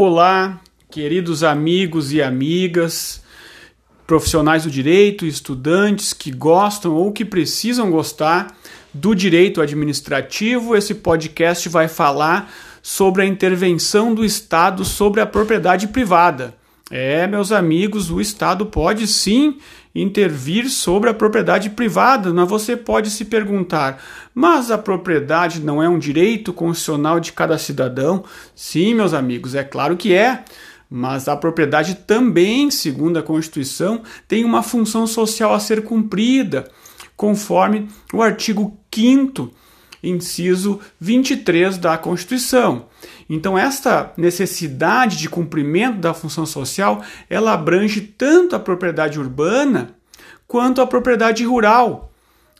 Olá, queridos amigos e amigas, profissionais do direito, estudantes que gostam ou que precisam gostar do direito administrativo. Esse podcast vai falar sobre a intervenção do Estado sobre a propriedade privada. É, meus amigos, o Estado pode sim intervir sobre a propriedade privada, mas você pode se perguntar: mas a propriedade não é um direito constitucional de cada cidadão? Sim, meus amigos, é claro que é. Mas a propriedade também, segundo a Constituição, tem uma função social a ser cumprida, conforme o artigo 5 inciso 23 da Constituição. Então, esta necessidade de cumprimento da função social, ela abrange tanto a propriedade urbana quanto a propriedade rural,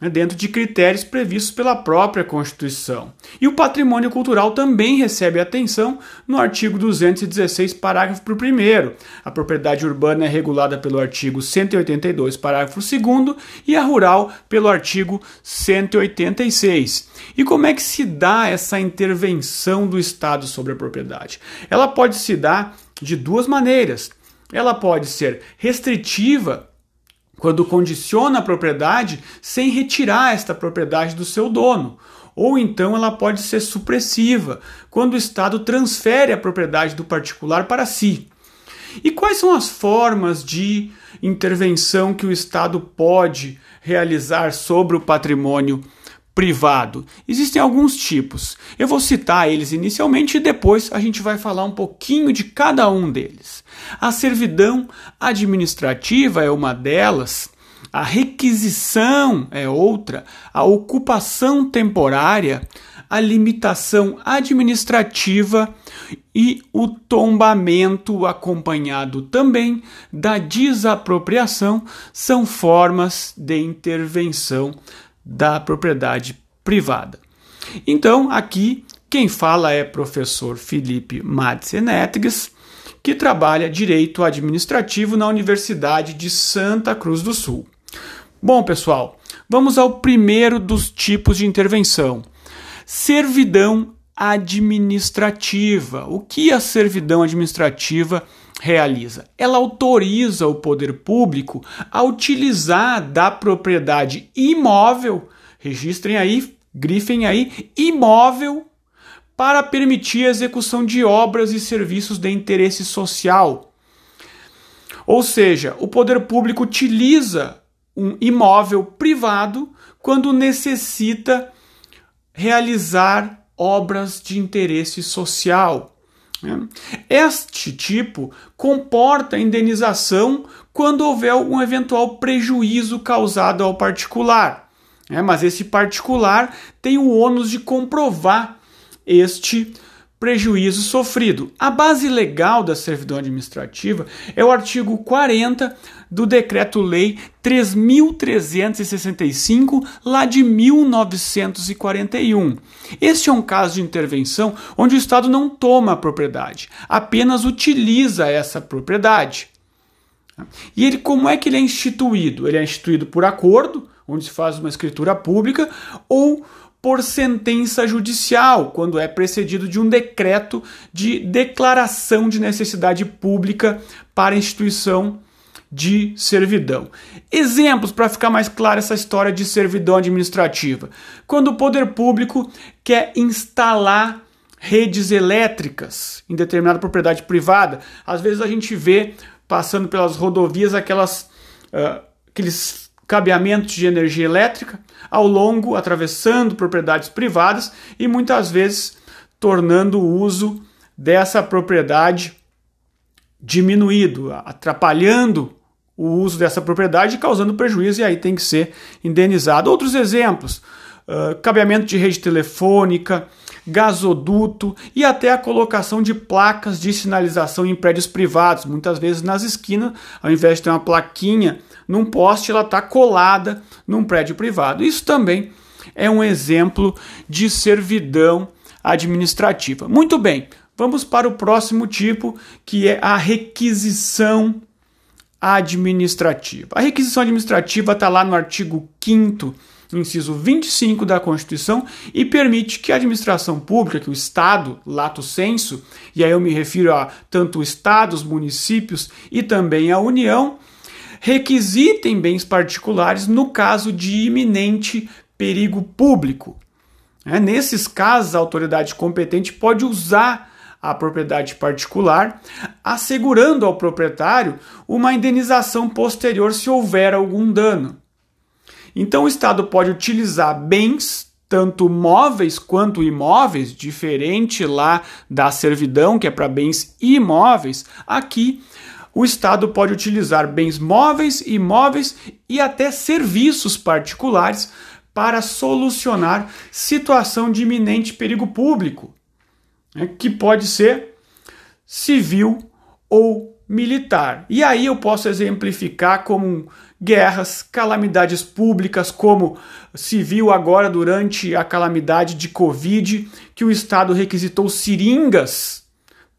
dentro de critérios previstos pela própria Constituição. E o patrimônio cultural também recebe atenção no artigo 216, parágrafo 1. A propriedade urbana é regulada pelo artigo 182, parágrafo 2 e a rural pelo artigo 186. E como é que se dá essa intervenção do Estado sobre a propriedade? Ela pode se dar de duas maneiras. Ela pode ser restritiva quando condiciona a propriedade sem retirar esta propriedade do seu dono. Ou então ela pode ser supressiva, quando o Estado transfere a propriedade do particular para si. E quais são as formas de intervenção que o Estado pode realizar sobre o patrimônio privado? Existem alguns tipos. Eu vou citar eles inicialmente e depois a gente vai falar um pouquinho de cada um deles. A servidão administrativa é uma delas. A requisição é outra, a ocupação temporária, a limitação administrativa e o tombamento acompanhado também da desapropriação são formas de intervenção da propriedade privada. Então, aqui quem fala é professor Felipe Madsenetges, que trabalha direito administrativo na Universidade de Santa Cruz do Sul. Bom, pessoal, vamos ao primeiro dos tipos de intervenção: servidão administrativa. O que a servidão administrativa realiza? Ela autoriza o poder público a utilizar da propriedade imóvel, registrem aí, grifem aí, imóvel, para permitir a execução de obras e serviços de interesse social. Ou seja, o poder público utiliza um imóvel privado quando necessita realizar obras de interesse social. Né? Este tipo comporta indenização quando houver um eventual prejuízo causado ao particular. Né? Mas esse particular tem o ônus de comprovar este prejuízo sofrido. A base legal da servidão administrativa é o artigo 40 do Decreto-Lei 3.365, lá de 1941. Este é um caso de intervenção onde o Estado não toma a propriedade, apenas utiliza essa propriedade. E ele, como é que ele é instituído? Ele é instituído por acordo, onde se faz uma escritura pública, ou por sentença judicial, quando é precedido de um decreto de declaração de necessidade pública para instituição de servidão. Exemplos para ficar mais clara essa história de servidão administrativa. Quando o poder público quer instalar redes elétricas em determinada propriedade privada, às vezes a gente vê passando pelas rodovias aquelas uh, aqueles cabeamentos de energia elétrica ao longo, atravessando propriedades privadas e muitas vezes tornando o uso dessa propriedade diminuído, atrapalhando o uso dessa propriedade e causando prejuízo, e aí tem que ser indenizado. Outros exemplos: uh, cabeamento de rede telefônica, gasoduto e até a colocação de placas de sinalização em prédios privados, muitas vezes nas esquinas, ao invés de ter uma plaquinha num poste, ela está colada num prédio privado. Isso também é um exemplo de servidão administrativa. Muito bem, vamos para o próximo tipo, que é a requisição administrativa. A requisição administrativa está lá no artigo 5 inciso 25 da Constituição, e permite que a administração pública, que o Estado, lato senso, e aí eu me refiro a tanto estados, municípios e também a União, requisitem bens particulares no caso de iminente perigo público. É, nesses casos, a autoridade competente pode usar a propriedade particular, assegurando ao proprietário uma indenização posterior se houver algum dano. Então, o Estado pode utilizar bens, tanto móveis quanto imóveis, diferente lá da servidão, que é para bens imóveis, aqui o Estado pode utilizar bens móveis, imóveis e até serviços particulares para solucionar situação de iminente perigo público, né, que pode ser civil ou militar. E aí eu posso exemplificar como guerras, calamidades públicas, como civil agora durante a calamidade de Covid, que o Estado requisitou seringas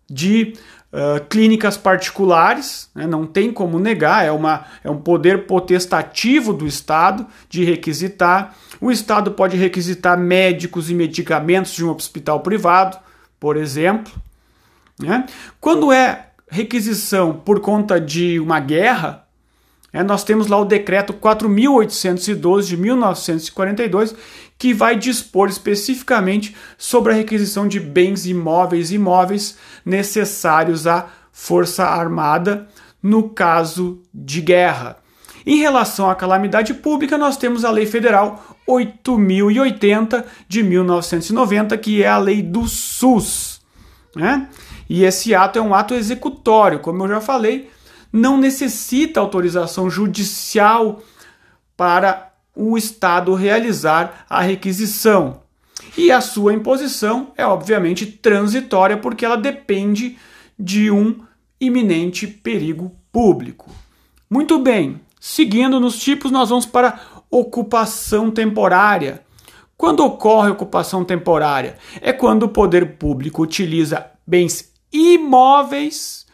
de uh, clínicas particulares, né, não tem como negar, é, uma, é um poder potestativo do Estado de requisitar. O Estado pode requisitar médicos e medicamentos de um hospital privado, por exemplo. Né? Quando é requisição por conta de uma guerra, é, nós temos lá o decreto 4.812 de 1942, que vai dispor especificamente sobre a requisição de bens imóveis e imóveis necessários à Força Armada no caso de guerra. Em relação à calamidade pública, nós temos a Lei Federal 8080 de 1990, que é a lei do SUS. Né? E esse ato é um ato executório, como eu já falei, não necessita autorização judicial para o Estado realizar a requisição. E a sua imposição é obviamente transitória porque ela depende de um iminente perigo público. Muito bem, seguindo nos tipos, nós vamos para ocupação temporária. Quando ocorre ocupação temporária? É quando o poder público utiliza bens imóveis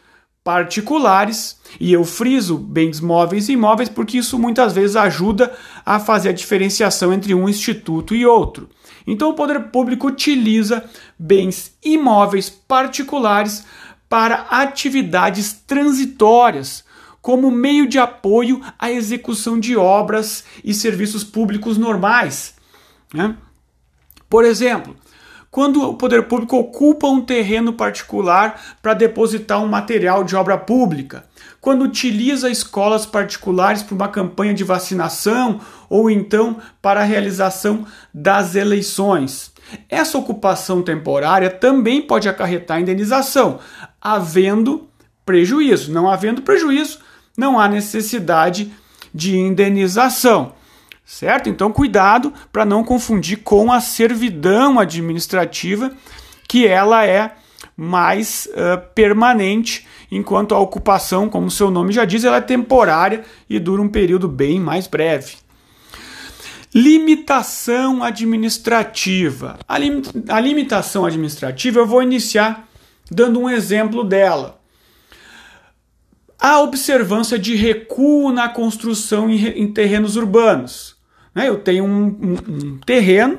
particulares, e eu friso bens móveis e imóveis porque isso muitas vezes ajuda a fazer a diferenciação entre um instituto e outro. Então o poder público utiliza bens imóveis particulares para atividades transitórias, como meio de apoio à execução de obras e serviços públicos normais. Né? Por exemplo, quando o poder público ocupa um terreno particular para depositar um material de obra pública, quando utiliza escolas particulares para uma campanha de vacinação ou então para a realização das eleições. Essa ocupação temporária também pode acarretar indenização, havendo prejuízo. Não havendo prejuízo, não há necessidade de indenização certo? Então, cuidado para não confundir com a servidão administrativa, que ela é mais uh, permanente, enquanto a ocupação, como seu nome já diz, ela é temporária e dura um período bem mais breve. Limitação administrativa. A, lim a limitação administrativa, eu vou iniciar dando um exemplo dela. A observância de recuo na construção em, em terrenos urbanos. Né? Eu tenho um, um, um terreno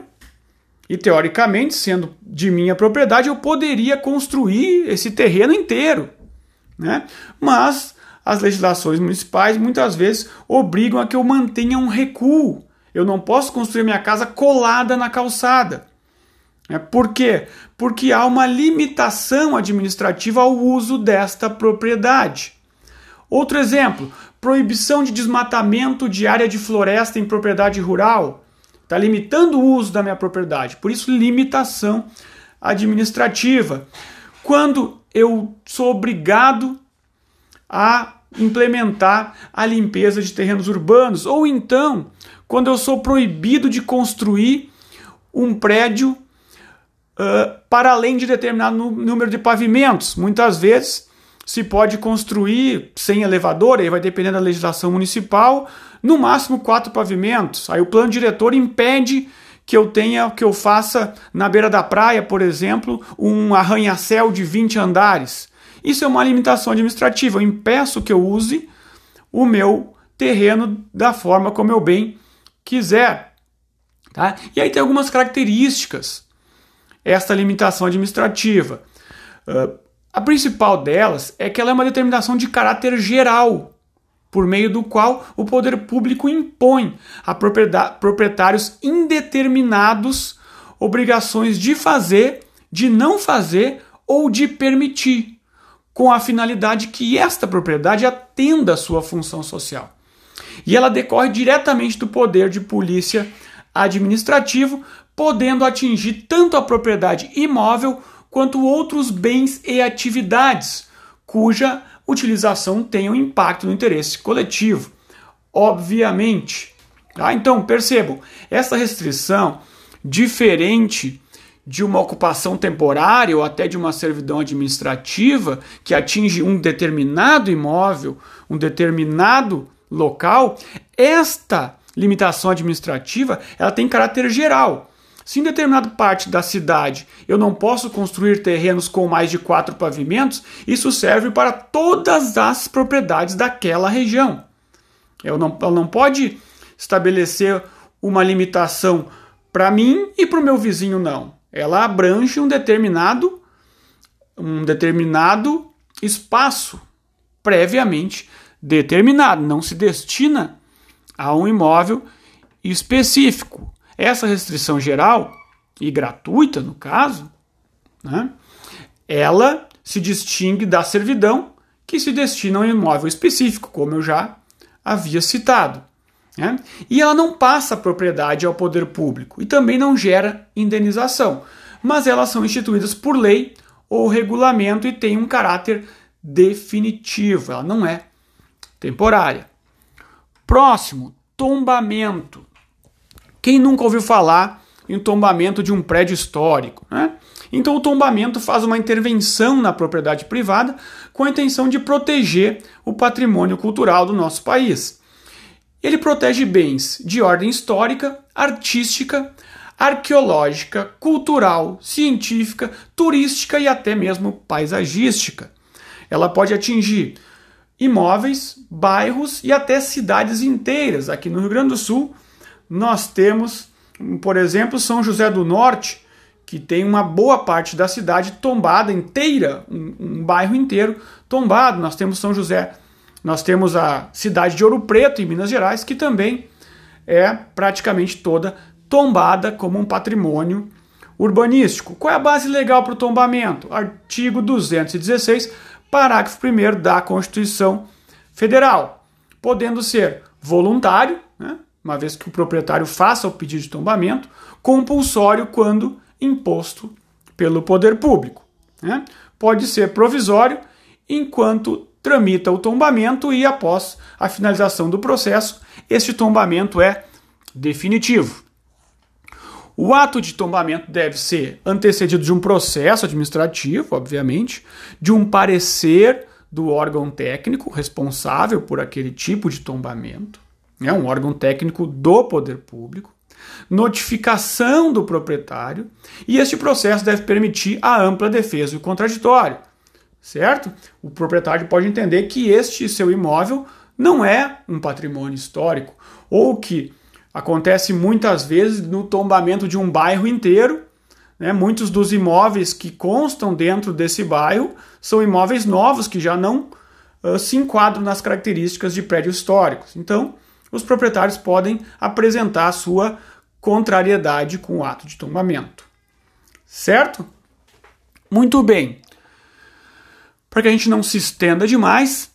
e, teoricamente, sendo de minha propriedade, eu poderia construir esse terreno inteiro. Né? Mas as legislações municipais muitas vezes obrigam a que eu mantenha um recuo. Eu não posso construir minha casa colada na calçada. É, por quê? Porque há uma limitação administrativa ao uso desta propriedade. Outro exemplo: proibição de desmatamento de área de floresta em propriedade rural. Está limitando o uso da minha propriedade. Por isso, limitação administrativa. Quando eu sou obrigado a implementar a limpeza de terrenos urbanos, ou então quando eu sou proibido de construir um prédio uh, para além de determinado número de pavimentos. Muitas vezes se pode construir sem elevador, aí vai depender da legislação municipal, no máximo quatro pavimentos. Aí o plano diretor impede que eu tenha, que eu faça na beira da praia, por exemplo, um arranha-céu de 20 andares. Isso é uma limitação administrativa. Eu impeço que eu use o meu terreno da forma como eu bem quiser. Tá? E aí tem algumas características esta limitação administrativa. Uh, a principal delas é que ela é uma determinação de caráter geral, por meio do qual o poder público impõe a proprietários indeterminados obrigações de fazer, de não fazer ou de permitir, com a finalidade que esta propriedade atenda à sua função social. E ela decorre diretamente do poder de polícia administrativo, podendo atingir tanto a propriedade imóvel quanto outros bens e atividades, cuja utilização tenha um impacto no interesse coletivo. Obviamente. Tá? Então, percebam, essa restrição, diferente de uma ocupação temporária ou até de uma servidão administrativa que atinge um determinado imóvel, um determinado local, esta limitação administrativa ela tem caráter geral. Se em determinada parte da cidade eu não posso construir terrenos com mais de quatro pavimentos, isso serve para todas as propriedades daquela região. Não, ela não pode estabelecer uma limitação para mim e para o meu vizinho, não. Ela abrange um determinado, um determinado espaço previamente determinado, não se destina a um imóvel específico. Essa restrição geral e gratuita, no caso, né, ela se distingue da servidão que se destina a um imóvel específico, como eu já havia citado. Né? E ela não passa a propriedade ao poder público e também não gera indenização, mas elas são instituídas por lei ou regulamento e têm um caráter definitivo, ela não é temporária. Próximo, tombamento. Quem nunca ouviu falar em tombamento de um prédio histórico? Né? Então, o tombamento faz uma intervenção na propriedade privada com a intenção de proteger o patrimônio cultural do nosso país. Ele protege bens de ordem histórica, artística, arqueológica, cultural, científica, turística e até mesmo paisagística. Ela pode atingir imóveis, bairros e até cidades inteiras. Aqui no Rio Grande do Sul, nós temos, por exemplo, São José do Norte, que tem uma boa parte da cidade tombada inteira, um, um, bairro inteiro tombado. Nós temos São José, nós temos a cidade de Ouro Preto, em Minas Gerais, que também é praticamente toda tombada como um patrimônio urbanístico. Qual é a base legal para o tombamento? Artigo 216, parágrafo 1 da Constituição Federal, podendo ser voluntário, né? Uma vez que o proprietário faça o pedido de tombamento, compulsório quando imposto pelo poder público. Né? Pode ser provisório enquanto tramita o tombamento e após a finalização do processo, este tombamento é definitivo. O ato de tombamento deve ser antecedido de um processo administrativo, obviamente, de um parecer do órgão técnico responsável por aquele tipo de tombamento, é um órgão técnico do poder público, notificação do proprietário, e este processo deve permitir a ampla defesa e o contraditório, certo? O proprietário pode entender que este seu imóvel não é um patrimônio histórico, ou que acontece muitas vezes no tombamento de um bairro inteiro. Né? Muitos dos imóveis que constam dentro desse bairro são imóveis novos que já não uh, se enquadram nas características de prédios históricos. Então, os proprietários podem apresentar sua contrariedade com o ato de tombamento. Certo? Muito bem. Para que a gente não se estenda demais,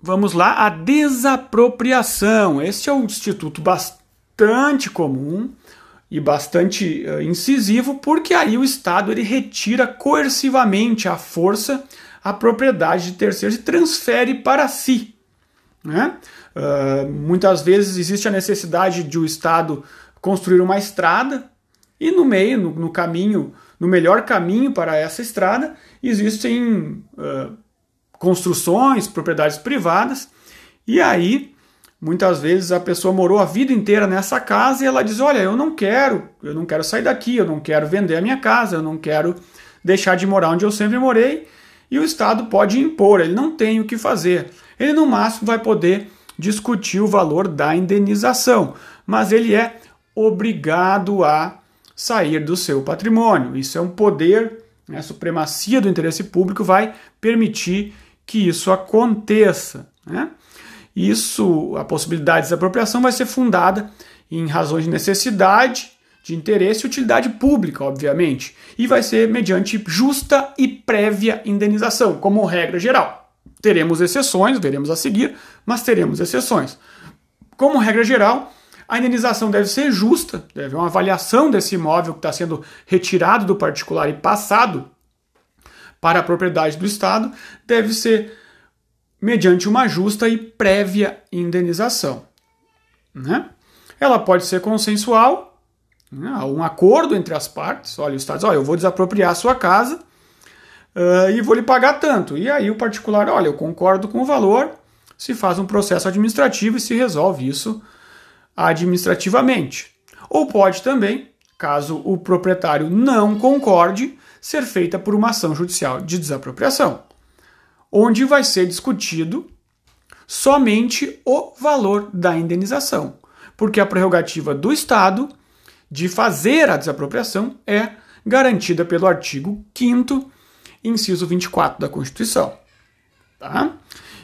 vamos lá, a desapropriação. Este é um instituto bastante comum e bastante uh, incisivo, porque aí o Estado ele retira coercivamente a força a propriedade de terceiros e transfere para si. Né? Uh, muitas vezes existe a necessidade de o Estado construir uma estrada e no meio, no, no caminho, no melhor caminho para essa estrada, existem uh, construções, propriedades privadas, e aí muitas vezes a pessoa morou a vida inteira nessa casa e ela diz: Olha, eu não quero, eu não quero sair daqui, eu não quero vender a minha casa, eu não quero deixar de morar onde eu sempre morei. E o Estado pode impor, ele não tem o que fazer. Ele no máximo vai poder discutir o valor da indenização, mas ele é obrigado a sair do seu patrimônio. Isso é um poder, né, a supremacia do interesse público vai permitir que isso aconteça. Né? Isso, a possibilidade de desapropriação vai ser fundada em razões de necessidade, de interesse e utilidade pública, obviamente, e vai ser mediante justa e prévia indenização, como regra geral. Teremos exceções, veremos a seguir, mas teremos exceções. Como regra geral, a indenização deve ser justa, deve haver uma avaliação desse imóvel que está sendo retirado do particular e passado para a propriedade do Estado, deve ser mediante uma justa e prévia indenização. Né? Ela pode ser consensual, né? um acordo entre as partes. Olha, o Estado diz, olha, eu vou desapropriar a sua casa uh, e vou lhe pagar tanto. E aí o particular, olha, eu concordo com o valor, se faz um processo administrativo e se resolve isso administrativamente. Ou pode também, caso o proprietário não concorde, ser feita por uma ação judicial de desapropriação, onde vai ser discutido somente o valor da indenização, porque a prerrogativa do Estado de fazer a desapropriação é garantida pelo artigo 5 inciso 24 da Constituição. Tá?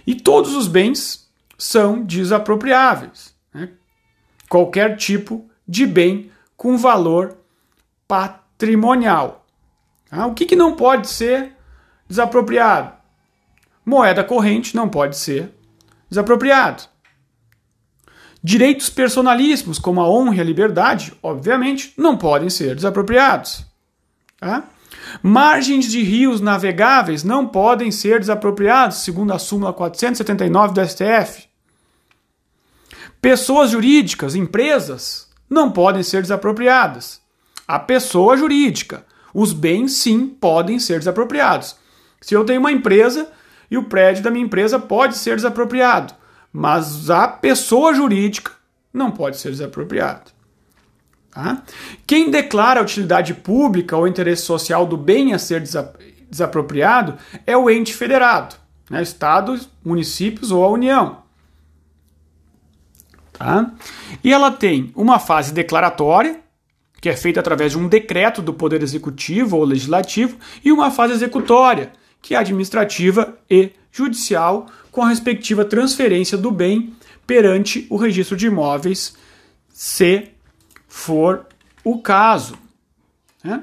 E todos os bens são desapropriáveis qualquer tipo de bem com valor patrimonial. Ah, o que, que não pode ser desapropriado? Moeda corrente não pode ser desapropriado. Direitos personalíssimos, como a honra e a liberdade, obviamente, não podem ser desapropriados. Tá? Margens de rios navegáveis não podem ser desapropriados, segundo a súmula 479 do STF. Pessoas jurídicas, empresas, não podem ser desapropriadas. A pessoa jurídica, os bens sim podem ser desapropriados. Se eu tenho uma empresa e o prédio da minha empresa pode ser desapropriado, mas a pessoa jurídica não pode ser desapropriado. Tá? Quem declara a utilidade pública ou interesse social do bem a ser desapropriado é o ente federado, né? estados, municípios ou a União. Tá? E ela tem uma fase declaratória, que é feita através de um decreto do Poder Executivo ou Legislativo, e uma fase executória, que é administrativa e judicial, com a respectiva transferência do bem perante o registro de imóveis, se for o caso. Né?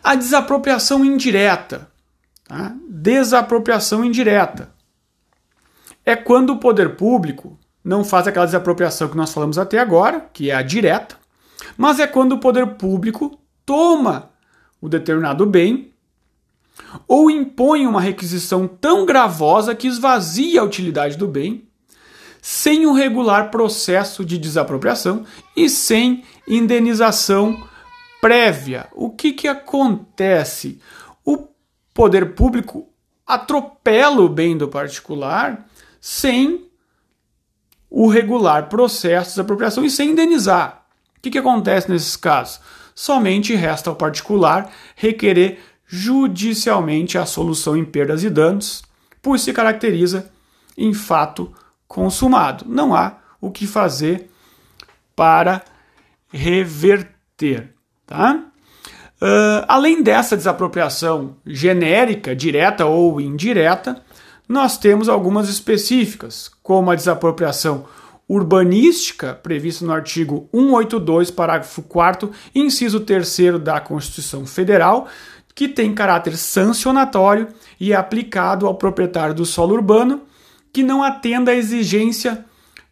A desapropriação indireta. Tá? Desapropriação indireta é quando o poder público não faz aquela desapropriação que nós falamos até agora, que é a direta, mas é quando o poder público toma o determinado bem ou impõe uma requisição tão gravosa que esvazia a utilidade do bem, sem um regular processo de desapropriação e sem indenização prévia. O que, que acontece? O poder público atropela o bem do particular sem o regular processo de apropriação e sem indenizar. O que, que acontece nesses casos? Somente resta ao particular requerer judicialmente a solução em perdas e danos, pois se caracteriza em fato consumado. Não há o que fazer para reverter. Tá? Uh, além dessa desapropriação genérica, direta ou indireta, nós temos algumas específicas, como a desapropriação urbanística, prevista no artigo 182, parágrafo 4, inciso 3 da Constituição Federal, que tem caráter sancionatório e é aplicado ao proprietário do solo urbano que não atenda à exigência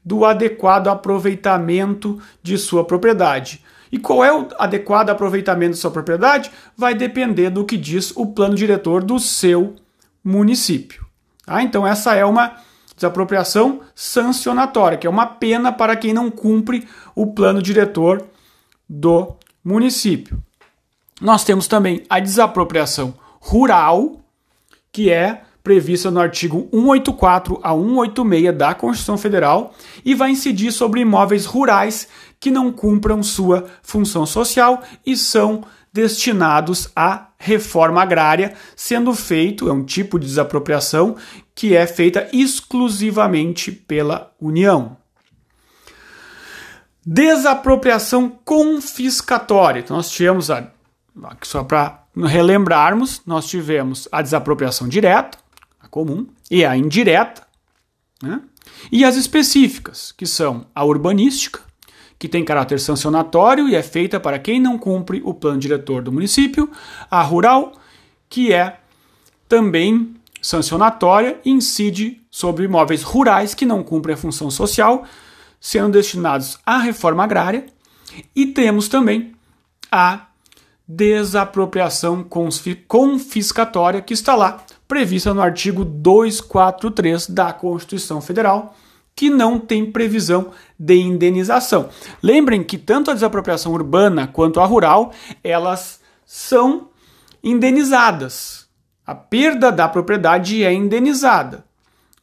do adequado aproveitamento de sua propriedade. E qual é o adequado aproveitamento de sua propriedade? Vai depender do que diz o plano diretor do seu município. Ah, então, essa é uma desapropriação sancionatória, que é uma pena para quem não cumpre o plano diretor do município. Nós temos também a desapropriação rural, que é prevista no artigo 184 a 186 da Constituição Federal e vai incidir sobre imóveis rurais que não cumpram sua função social e são destinados à reforma agrária, sendo feito, é um tipo de desapropriação que é feita exclusivamente pela União. Desapropriação confiscatória. Então, nós tivemos, a, só para relembrarmos, nós tivemos a desapropriação direta, a comum, e a indireta, né? e as específicas, que são a urbanística, que tem caráter sancionatório e é feita para quem não cumpre o plano diretor do município, a rural, que é também sancionatória e incide sobre imóveis rurais que não cumprem a função social, sendo destinados à reforma agrária, e temos também a desapropriação confiscatória que está lá, prevista no artigo 243 da Constituição Federal, que não tem previsão de indenização. Lembrem que tanto a desapropriação urbana quanto a rural, elas são indenizadas. A perda da propriedade é indenizada.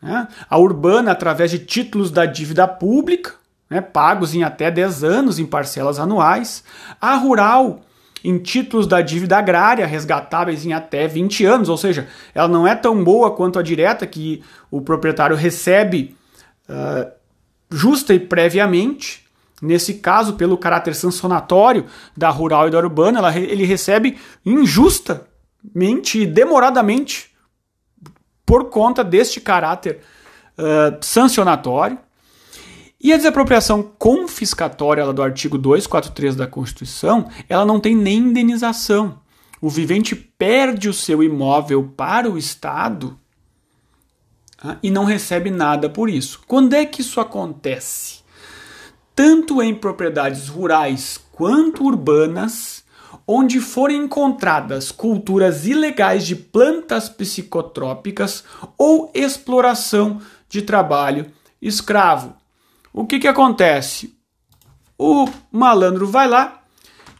Né? A urbana, através de títulos da dívida pública, né, pagos em até 10 anos em parcelas anuais. A rural, em títulos da dívida agrária, resgatáveis em até 20 anos, ou seja, ela não é tão boa quanto a direta, que o proprietário recebe uh, justa e previamente. Nesse caso, pelo caráter sancionatório da rural e da urbana, ela, ele recebe injustamente e demoradamente por conta deste caráter uh, sancionatório. E a desapropriação confiscatória do artigo 243 da Constituição, ela não tem nem indenização. O vivente perde o seu imóvel para o Estado ah, e não recebe nada por isso. Quando é que isso acontece? Tanto em propriedades rurais quanto urbanas, onde forem encontradas culturas ilegais de plantas psicotrópicas ou exploração de trabalho escravo. O que, que acontece? O malandro vai lá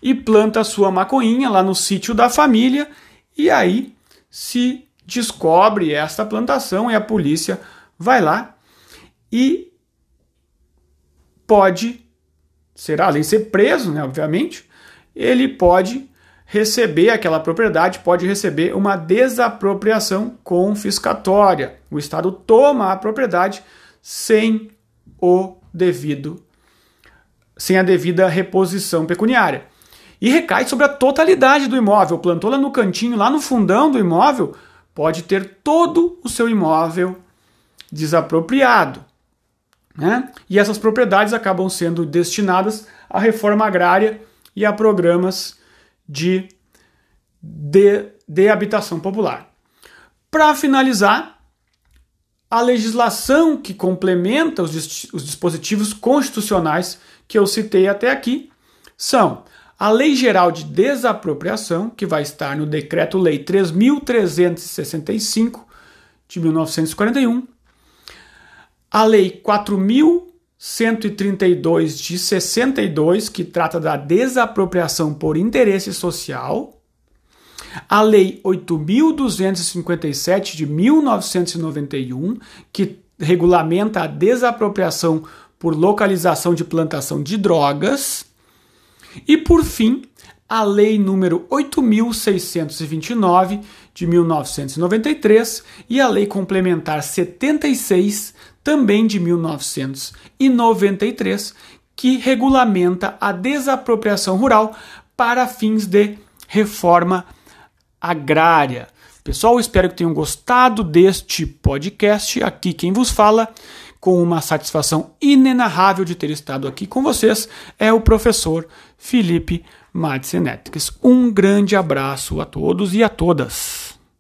e planta a sua maconhinha lá no sítio da família e aí se descobre esta plantação e a polícia vai lá e pode, será além de ser preso, né, obviamente, ele pode receber aquela propriedade, pode receber uma desapropriação confiscatória. O Estado toma a propriedade sem o devido sem a devida reposição pecuniária. E recai sobre a totalidade do imóvel. Plantou lá no cantinho, lá no fundão do imóvel, pode ter todo o seu imóvel desapropriado. Né? E essas propriedades acabam sendo destinadas à reforma agrária e a programas de, de, de habitação popular. Para finalizar, a legislação que complementa os, os dispositivos constitucionais que eu citei até aqui são a Lei Geral de Desapropriação, que vai estar no Decreto-Lei 3.365 de 1941, a Lei 4.000 132 de 62, que trata da desapropriação por interesse social, a Lei 8.257 de 1991, que regulamenta a desapropriação por localização de plantação de drogas, e por fim, a Lei número 8.629 de 1993 e a Lei Complementar 76 também de 1993, que regulamenta a desapropriação rural para fins de reforma. Pessoal, espero que tenham gostado deste podcast. Aqui quem vos fala, com uma satisfação inenarrável de ter estado aqui com vocês, é o professor Felipe Madsenetics. Um grande abraço a todos e a todas.